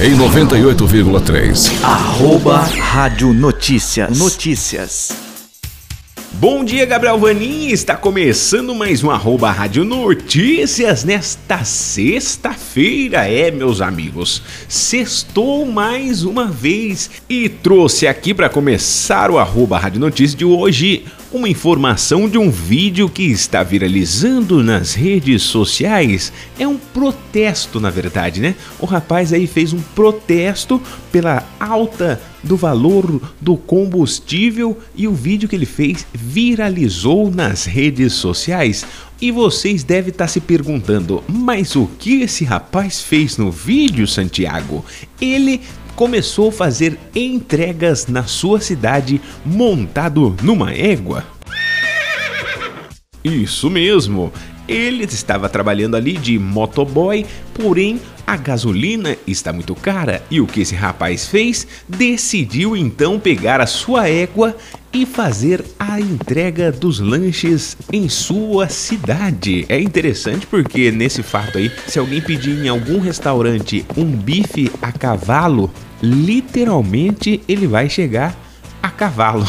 Em 98,3. Arroba Rádio Notícias. Notícias. Bom dia, Gabriel Vanin. Está começando mais um arroba Rádio Notícias nesta sexta-feira. É, meus amigos, sextou mais uma vez e trouxe aqui para começar o arroba Rádio Notícias de hoje uma informação de um vídeo que está viralizando nas redes sociais. É um protesto, na verdade, né? O rapaz aí fez um protesto pela alta do valor do combustível e o vídeo que ele fez viralizou nas redes sociais. E vocês devem estar se perguntando, mas o que esse rapaz fez no vídeo, Santiago? Ele começou a fazer entregas na sua cidade montado numa égua. Isso mesmo, ele estava trabalhando ali de motoboy, porém a gasolina está muito cara e o que esse rapaz fez? Decidiu então pegar a sua égua e fazer a entrega dos lanches em sua cidade. É interessante porque nesse fato aí, se alguém pedir em algum restaurante um bife a cavalo, literalmente ele vai chegar cavalo.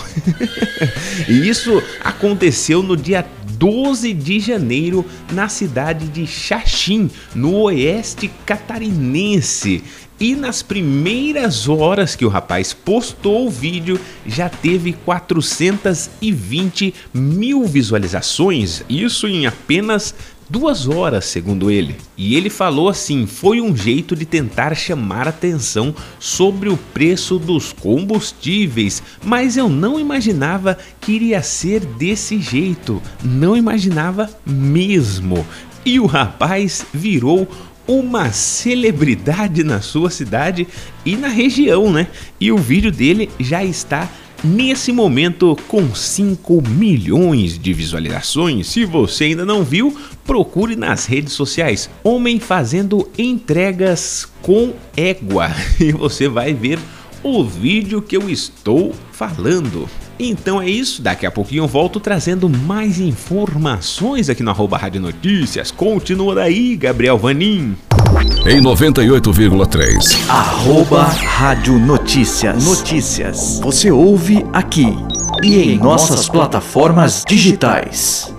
e isso aconteceu no dia 12 de janeiro na cidade de Xaxim, no oeste catarinense. E nas primeiras horas que o rapaz postou o vídeo, já teve 420 mil visualizações, isso em apenas duas horas, segundo ele. E ele falou assim: foi um jeito de tentar chamar atenção sobre o preço dos combustíveis, mas eu não imaginava que iria ser desse jeito. Não imaginava mesmo. E o rapaz virou uma celebridade na sua cidade e na região, né? E o vídeo dele já está nesse momento com 5 milhões de visualizações. Se você ainda não viu, procure nas redes sociais Homem fazendo entregas com égua e você vai ver o vídeo que eu estou falando. Então é isso, daqui a pouquinho eu volto trazendo mais informações aqui no arroba Rádio Notícias. Continua daí, Gabriel Vanim. Em 98,3. Arroba Rádio Notícias. Notícias. Você ouve aqui e em nossas plataformas digitais.